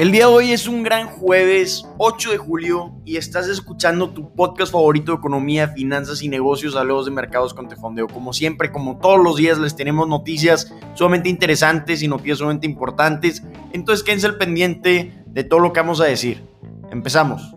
El día de hoy es un gran jueves 8 de julio y estás escuchando tu podcast favorito de economía, finanzas y negocios, hablemos de mercados con Tefondeo. Como siempre, como todos los días, les tenemos noticias sumamente interesantes y noticias sumamente importantes. Entonces quédense al pendiente de todo lo que vamos a decir. Empezamos.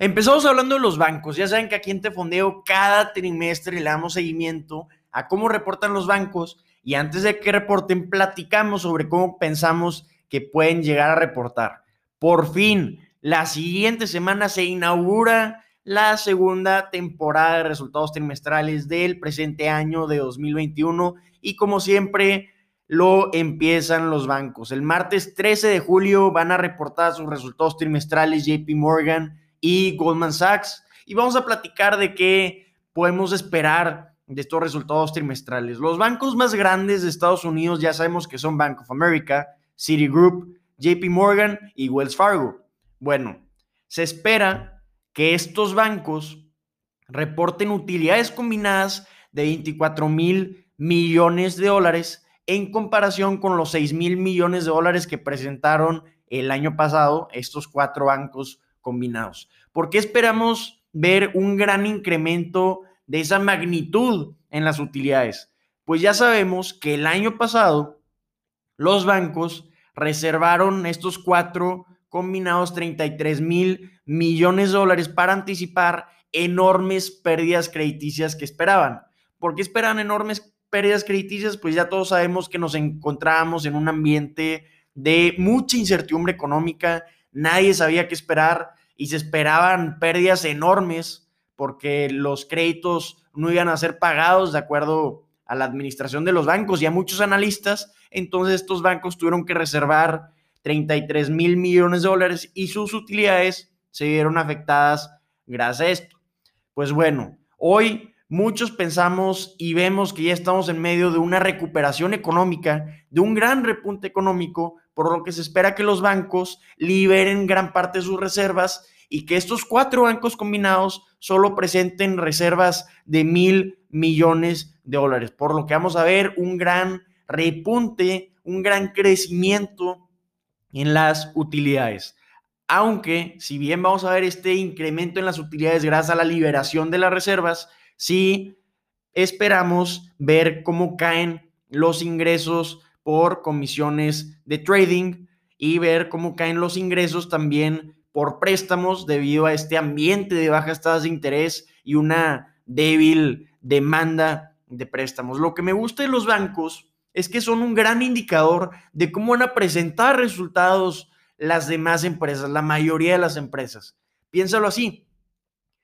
Empezamos hablando de los bancos. Ya saben que aquí en Tefondeo cada trimestre le damos seguimiento a cómo reportan los bancos y antes de que reporten platicamos sobre cómo pensamos que pueden llegar a reportar. Por fin, la siguiente semana se inaugura la segunda temporada de resultados trimestrales del presente año de 2021 y como siempre lo empiezan los bancos. El martes 13 de julio van a reportar sus resultados trimestrales JP Morgan y Goldman Sachs y vamos a platicar de qué podemos esperar de estos resultados trimestrales. Los bancos más grandes de Estados Unidos ya sabemos que son Bank of America, Citigroup, JP Morgan y Wells Fargo. Bueno, se espera que estos bancos reporten utilidades combinadas de 24 mil millones de dólares en comparación con los 6 mil millones de dólares que presentaron el año pasado estos cuatro bancos combinados. ¿Por qué esperamos ver un gran incremento de esa magnitud en las utilidades? Pues ya sabemos que el año pasado los bancos reservaron estos cuatro combinados 33 mil millones de dólares para anticipar enormes pérdidas crediticias que esperaban. ¿Por qué esperan enormes pérdidas crediticias? Pues ya todos sabemos que nos encontrábamos en un ambiente de mucha incertidumbre económica, nadie sabía qué esperar y se esperaban pérdidas enormes porque los créditos no iban a ser pagados de acuerdo a la administración de los bancos y a muchos analistas. Entonces estos bancos tuvieron que reservar 33 mil millones de dólares y sus utilidades se vieron afectadas gracias a esto. Pues bueno, hoy muchos pensamos y vemos que ya estamos en medio de una recuperación económica, de un gran repunte económico, por lo que se espera que los bancos liberen gran parte de sus reservas y que estos cuatro bancos combinados solo presenten reservas de mil millones de dólares. Por lo que vamos a ver un gran repunte, un gran crecimiento en las utilidades. Aunque, si bien vamos a ver este incremento en las utilidades gracias a la liberación de las reservas, sí esperamos ver cómo caen los ingresos por comisiones de trading y ver cómo caen los ingresos también por préstamos debido a este ambiente de bajas tasas de interés y una débil demanda de préstamos. Lo que me gusta de los bancos es que son un gran indicador de cómo van a presentar resultados las demás empresas, la mayoría de las empresas. Piénsalo así,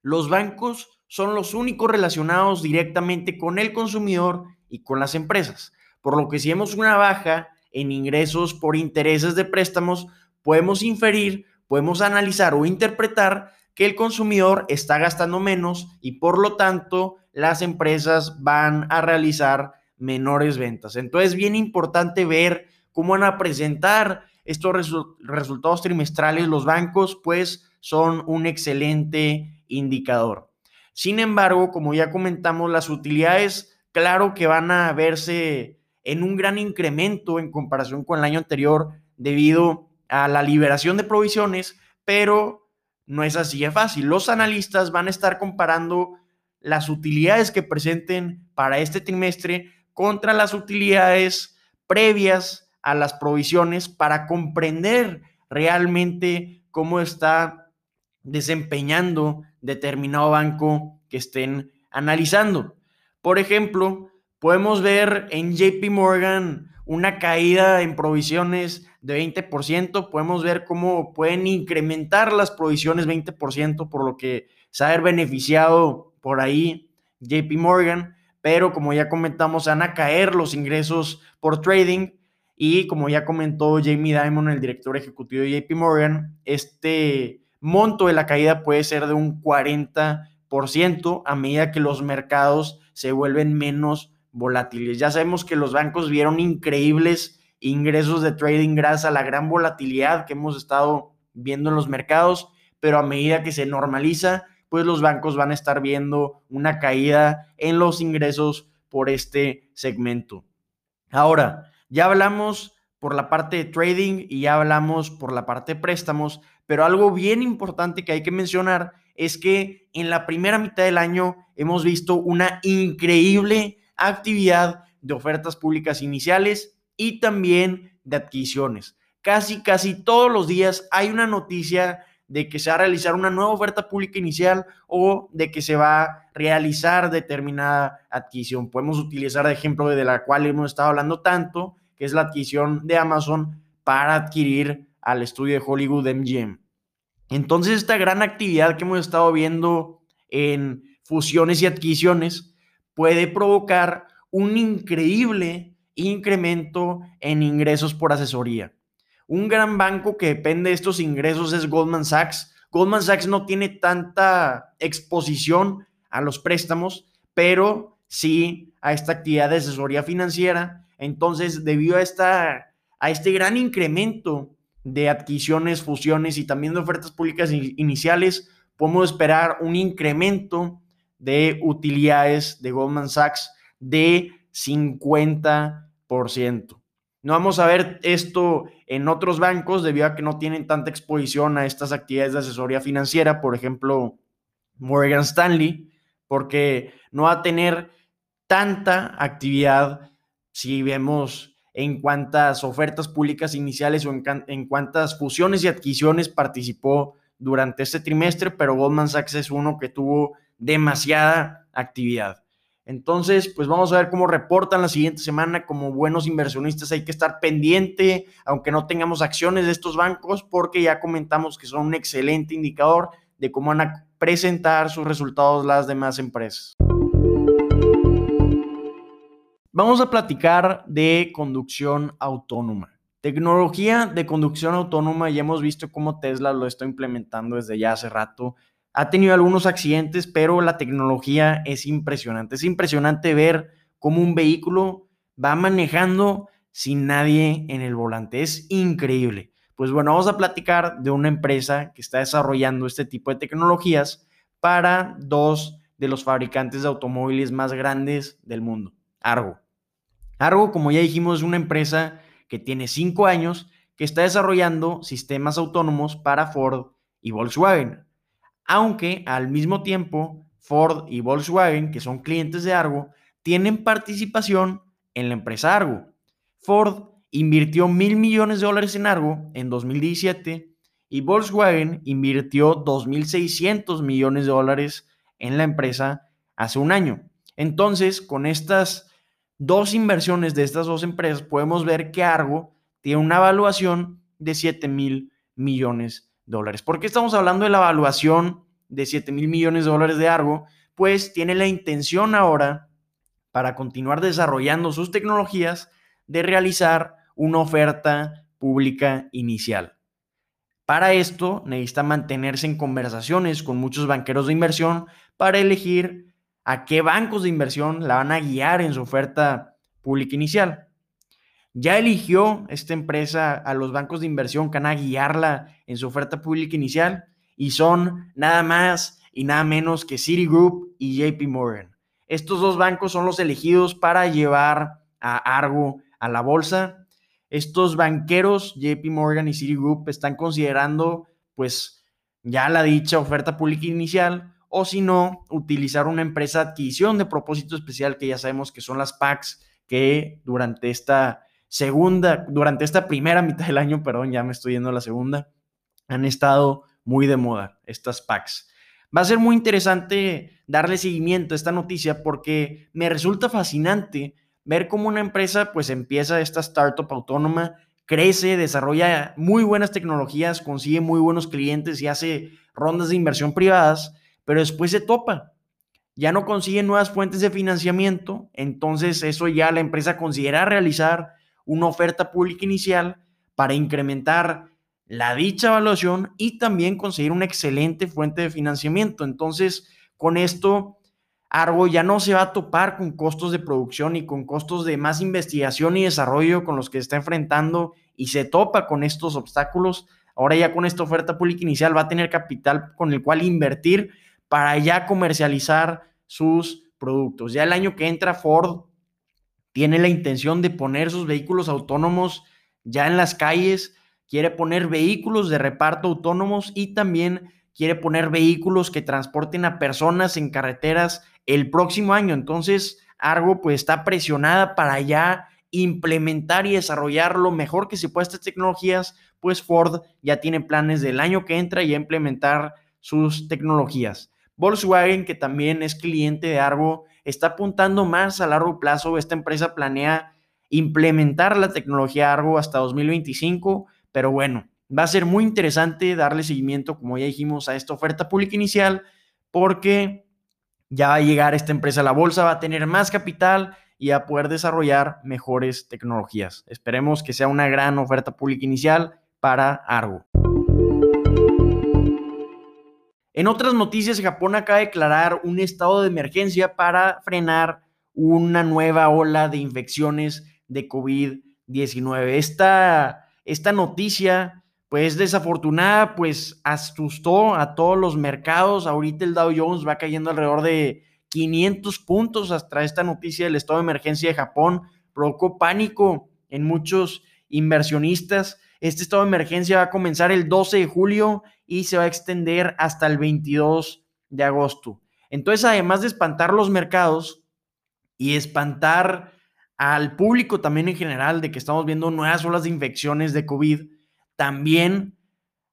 los bancos son los únicos relacionados directamente con el consumidor y con las empresas, por lo que si vemos una baja en ingresos por intereses de préstamos, podemos inferir podemos analizar o interpretar que el consumidor está gastando menos y por lo tanto las empresas van a realizar menores ventas. Entonces, es bien importante ver cómo van a presentar estos resultados trimestrales los bancos, pues son un excelente indicador. Sin embargo, como ya comentamos, las utilidades, claro que van a verse en un gran incremento en comparación con el año anterior debido a la liberación de provisiones, pero no es así de fácil. Los analistas van a estar comparando las utilidades que presenten para este trimestre contra las utilidades previas a las provisiones para comprender realmente cómo está desempeñando determinado banco que estén analizando. Por ejemplo, podemos ver en JP Morgan una caída en provisiones de 20%, podemos ver cómo pueden incrementar las provisiones 20%, por lo que se ha beneficiado por ahí JP Morgan, pero como ya comentamos, van a caer los ingresos por trading y como ya comentó Jamie Dimon, el director ejecutivo de JP Morgan, este monto de la caída puede ser de un 40% a medida que los mercados se vuelven menos volátiles. Ya sabemos que los bancos vieron increíbles ingresos de trading gracias a la gran volatilidad que hemos estado viendo en los mercados, pero a medida que se normaliza, pues los bancos van a estar viendo una caída en los ingresos por este segmento. Ahora, Ya hablamos por la parte de trading y ya hablamos por la parte de préstamos, pero algo bien importante que hay que mencionar es que en la primera mitad del año hemos visto una increíble actividad de ofertas públicas iniciales y también de adquisiciones. Casi, casi todos los días hay una noticia de que se va a realizar una nueva oferta pública inicial o de que se va a realizar determinada adquisición. Podemos utilizar de ejemplo de la cual hemos estado hablando tanto, que es la adquisición de Amazon para adquirir al estudio de Hollywood MGM. Entonces, esta gran actividad que hemos estado viendo en fusiones y adquisiciones puede provocar un increíble incremento en ingresos por asesoría. Un gran banco que depende de estos ingresos es Goldman Sachs. Goldman Sachs no tiene tanta exposición a los préstamos, pero sí a esta actividad de asesoría financiera entonces, debido a, esta, a este gran incremento de adquisiciones, fusiones y también de ofertas públicas iniciales, podemos esperar un incremento de utilidades de Goldman Sachs de 50%. No vamos a ver esto en otros bancos debido a que no tienen tanta exposición a estas actividades de asesoría financiera, por ejemplo, Morgan Stanley, porque no va a tener tanta actividad si vemos en cuántas ofertas públicas iniciales o en, cuántas fusiones y adquisiciones participó durante este trimestre, pero Goldman Sachs es uno que tuvo demasiada actividad. Entonces, pues vamos a ver cómo reportan la siguiente semana. Como buenos inversionistas hay que estar pendiente, aunque no tengamos acciones de estos bancos, porque ya comentamos que son un excelente indicador de cómo van a presentar sus resultados las demás empresas. Vamos a platicar de conducción autónoma. Tecnología de conducción autónoma, ya hemos visto cómo Tesla lo está implementando desde ya hace rato. Ha tenido algunos accidentes, pero la tecnología es impresionante. Es impresionante ver cómo un vehículo va manejando sin nadie en el volante. Es increíble. Pues bueno, vamos a platicar de una empresa que está desarrollando este tipo de tecnologías para dos de los fabricantes de automóviles más grandes del mundo, Argo. Argo, como ya dijimos, es una empresa que tiene cinco años que está desarrollando sistemas autónomos para Ford y Volkswagen. Aunque al mismo tiempo Ford y Volkswagen, que son clientes de Argo, tienen participación en la empresa Argo. Ford invirtió mil millones de dólares en Argo en 2017 y Volkswagen invirtió 2.600 millones de dólares en la empresa hace un año. Entonces, con estas dos inversiones de estas dos empresas, podemos ver que Argo tiene una evaluación de 7 mil millones dólares. ¿Por qué estamos hablando de la evaluación de 7 mil millones de dólares de Argo? Pues tiene la intención ahora, para continuar desarrollando sus tecnologías, de realizar una oferta pública inicial. Para esto necesita mantenerse en conversaciones con muchos banqueros de inversión para elegir a qué bancos de inversión la van a guiar en su oferta pública inicial. Ya eligió esta empresa a los bancos de inversión que van a guiarla en su oferta pública inicial y son nada más y nada menos que Citigroup y JP Morgan. Estos dos bancos son los elegidos para llevar a Argo a la bolsa. Estos banqueros, JP Morgan y Citigroup, están considerando pues ya la dicha oferta pública inicial o si no, utilizar una empresa de adquisición de propósito especial que ya sabemos que son las PACs que durante esta segunda, durante esta primera mitad del año, perdón, ya me estoy yendo a la segunda, han estado muy de moda estas PACs. Va a ser muy interesante darle seguimiento a esta noticia porque me resulta fascinante ver cómo una empresa pues empieza esta startup autónoma, crece, desarrolla muy buenas tecnologías, consigue muy buenos clientes y hace rondas de inversión privadas pero después se topa. Ya no consigue nuevas fuentes de financiamiento, entonces eso ya la empresa considera realizar una oferta pública inicial para incrementar la dicha evaluación y también conseguir una excelente fuente de financiamiento. Entonces, con esto, Argo ya no se va a topar con costos de producción y con costos de más investigación y desarrollo con los que está enfrentando y se topa con estos obstáculos. Ahora ya con esta oferta pública inicial va a tener capital con el cual invertir para ya comercializar sus productos. Ya el año que entra Ford tiene la intención de poner sus vehículos autónomos ya en las calles, quiere poner vehículos de reparto autónomos y también quiere poner vehículos que transporten a personas en carreteras el próximo año. Entonces, Argo pues está presionada para ya implementar y desarrollar lo mejor que se pueda estas tecnologías, pues Ford ya tiene planes del año que entra y a implementar sus tecnologías. Volkswagen, que también es cliente de Argo, está apuntando más a largo plazo. Esta empresa planea implementar la tecnología Argo hasta 2025, pero bueno, va a ser muy interesante darle seguimiento, como ya dijimos, a esta oferta pública inicial, porque ya va a llegar esta empresa a la bolsa, va a tener más capital y a poder desarrollar mejores tecnologías. Esperemos que sea una gran oferta pública inicial para Argo. En otras noticias, Japón acaba de declarar un estado de emergencia para frenar una nueva ola de infecciones de COVID-19. Esta, esta noticia, pues desafortunada, pues asustó a todos los mercados. Ahorita el Dow Jones va cayendo alrededor de 500 puntos hasta esta noticia del estado de emergencia de Japón. Provocó pánico en muchos inversionistas. Este estado de emergencia va a comenzar el 12 de julio y se va a extender hasta el 22 de agosto. Entonces, además de espantar los mercados y espantar al público también en general de que estamos viendo nuevas olas de infecciones de COVID, también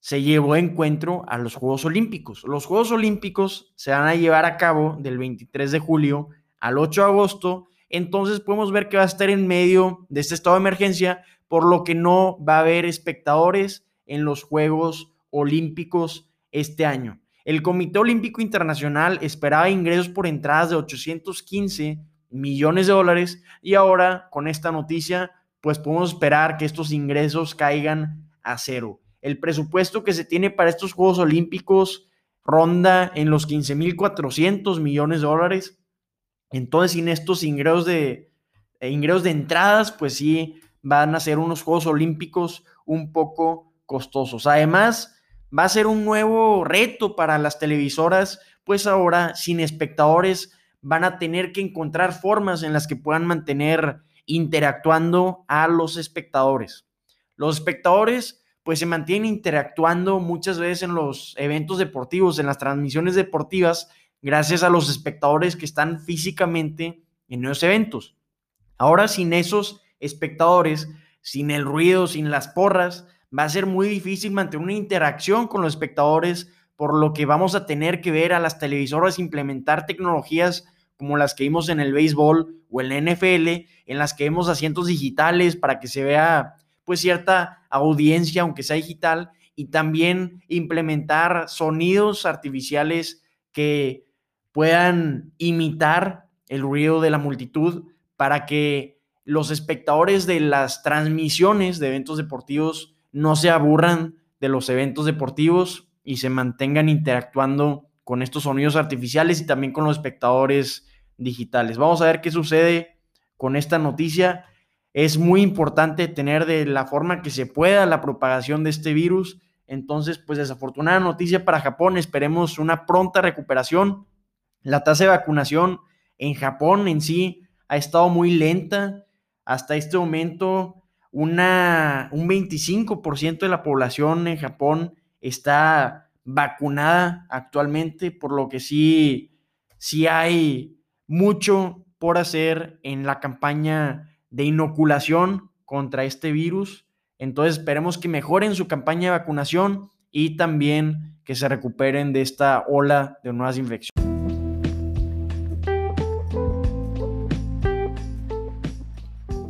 se llevó a encuentro a los Juegos Olímpicos. Los Juegos Olímpicos se van a llevar a cabo del 23 de julio al 8 de agosto, entonces podemos ver que va a estar en medio de este estado de emergencia, por lo que no va a haber espectadores en los Juegos Olímpicos este año. El Comité Olímpico Internacional esperaba ingresos por entradas de 815 millones de dólares y ahora con esta noticia pues podemos esperar que estos ingresos caigan a cero. El presupuesto que se tiene para estos Juegos Olímpicos ronda en los 15.400 millones de dólares. Entonces sin estos ingresos de, ingresos de entradas pues sí van a ser unos Juegos Olímpicos un poco costosos. Además, va a ser un nuevo reto para las televisoras, pues ahora sin espectadores van a tener que encontrar formas en las que puedan mantener interactuando a los espectadores. Los espectadores pues se mantienen interactuando muchas veces en los eventos deportivos, en las transmisiones deportivas, gracias a los espectadores que están físicamente en esos eventos. Ahora sin esos espectadores, sin el ruido, sin las porras, va a ser muy difícil mantener una interacción con los espectadores, por lo que vamos a tener que ver a las televisoras implementar tecnologías como las que vimos en el béisbol o en la NFL, en las que vemos asientos digitales para que se vea pues cierta audiencia, aunque sea digital, y también implementar sonidos artificiales que puedan imitar el ruido de la multitud para que los espectadores de las transmisiones de eventos deportivos no se aburran de los eventos deportivos y se mantengan interactuando con estos sonidos artificiales y también con los espectadores digitales. Vamos a ver qué sucede con esta noticia. Es muy importante tener de la forma que se pueda la propagación de este virus. Entonces, pues desafortunada noticia para Japón. Esperemos una pronta recuperación. La tasa de vacunación en Japón en sí ha estado muy lenta hasta este momento una, un 25% de la población en Japón está vacunada actualmente, por lo que sí, sí hay mucho por hacer en la campaña de inoculación contra este virus. Entonces esperemos que mejoren su campaña de vacunación y también que se recuperen de esta ola de nuevas infecciones.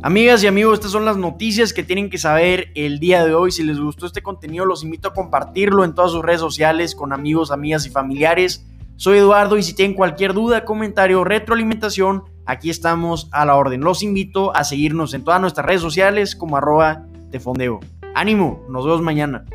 Amigas y amigos, estas son las noticias que tienen que saber el día de hoy. Si les gustó este contenido, los invito a compartirlo en todas sus redes sociales con amigos, amigas y familiares. Soy Eduardo y si tienen cualquier duda, comentario o retroalimentación, aquí estamos a la orden. Los invito a seguirnos en todas nuestras redes sociales como arroba de fondeo. Ánimo, nos vemos mañana.